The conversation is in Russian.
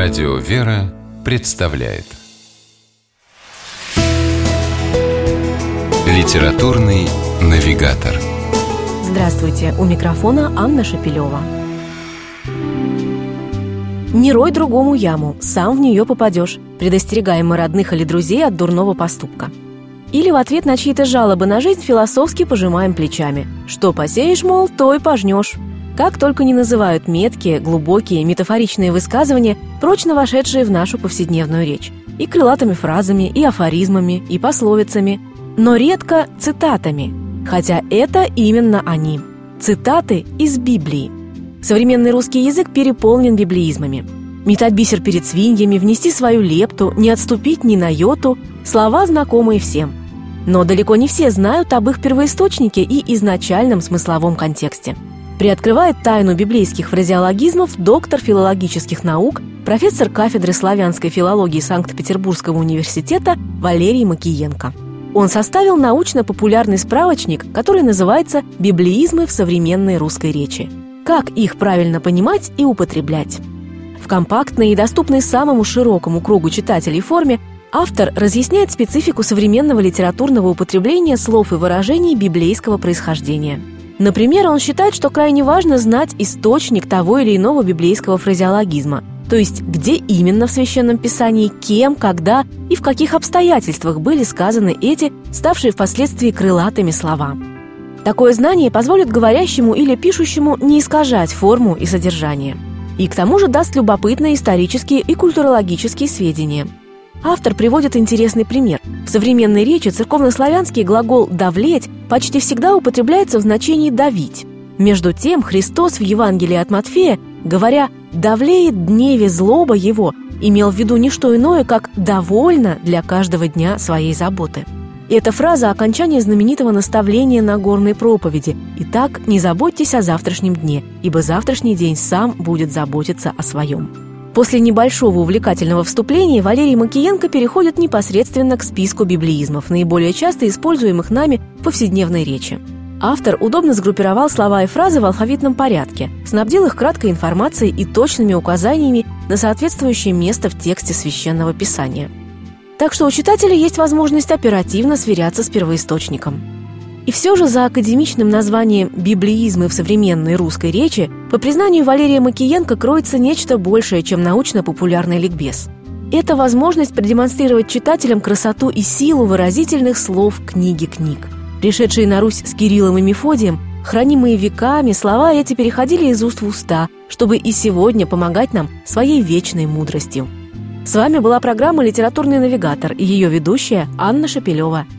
Радио «Вера» представляет Литературный навигатор Здравствуйте! У микрофона Анна Шапилева. Не рой другому яму, сам в нее попадешь, предостерегаем мы родных или друзей от дурного поступка. Или в ответ на чьи-то жалобы на жизнь философски пожимаем плечами. Что посеешь, мол, то и пожнешь. Как только не называют меткие, глубокие, метафоричные высказывания, прочно вошедшие в нашу повседневную речь. И крылатыми фразами, и афоризмами, и пословицами. Но редко цитатами. Хотя это именно они. Цитаты из Библии. Современный русский язык переполнен библеизмами. Метать бисер перед свиньями, внести свою лепту, не отступить ни на йоту – слова, знакомые всем. Но далеко не все знают об их первоисточнике и изначальном смысловом контексте – Приоткрывает тайну библейских фразеологизмов доктор филологических наук, профессор кафедры славянской филологии Санкт-Петербургского университета Валерий Макиенко. Он составил научно-популярный справочник, который называется «Библеизмы в современной русской речи». Как их правильно понимать и употреблять? В компактной и доступной самому широкому кругу читателей форме автор разъясняет специфику современного литературного употребления слов и выражений библейского происхождения – Например, он считает, что крайне важно знать источник того или иного библейского фразеологизма, то есть где именно в Священном Писании, кем, когда и в каких обстоятельствах были сказаны эти, ставшие впоследствии крылатыми слова. Такое знание позволит говорящему или пишущему не искажать форму и содержание. И к тому же даст любопытные исторические и культурологические сведения – Автор приводит интересный пример. В современной речи церковнославянский глагол «давлеть» почти всегда употребляется в значении «давить». Между тем Христос в Евангелии от Матфея, говоря «давлеет дневе злоба его», имел в виду не что иное, как «довольно для каждого дня своей заботы». И эта фраза – окончание знаменитого наставления на горной проповеди «Итак, не заботьтесь о завтрашнем дне, ибо завтрашний день сам будет заботиться о своем». После небольшого увлекательного вступления Валерий Макиенко переходит непосредственно к списку библеизмов, наиболее часто используемых нами в повседневной речи. Автор удобно сгруппировал слова и фразы в алфавитном порядке, снабдил их краткой информацией и точными указаниями на соответствующее место в тексте священного писания. Так что у читателя есть возможность оперативно сверяться с первоисточником. И все же за академичным названием «библеизмы в современной русской речи» по признанию Валерия Макиенко кроется нечто большее, чем научно-популярный ликбез. Это возможность продемонстрировать читателям красоту и силу выразительных слов книги книг. Пришедшие на Русь с Кириллом и Мефодием, хранимые веками, слова эти переходили из уст в уста, чтобы и сегодня помогать нам своей вечной мудростью. С вами была программа «Литературный навигатор» и ее ведущая Анна Шапилева –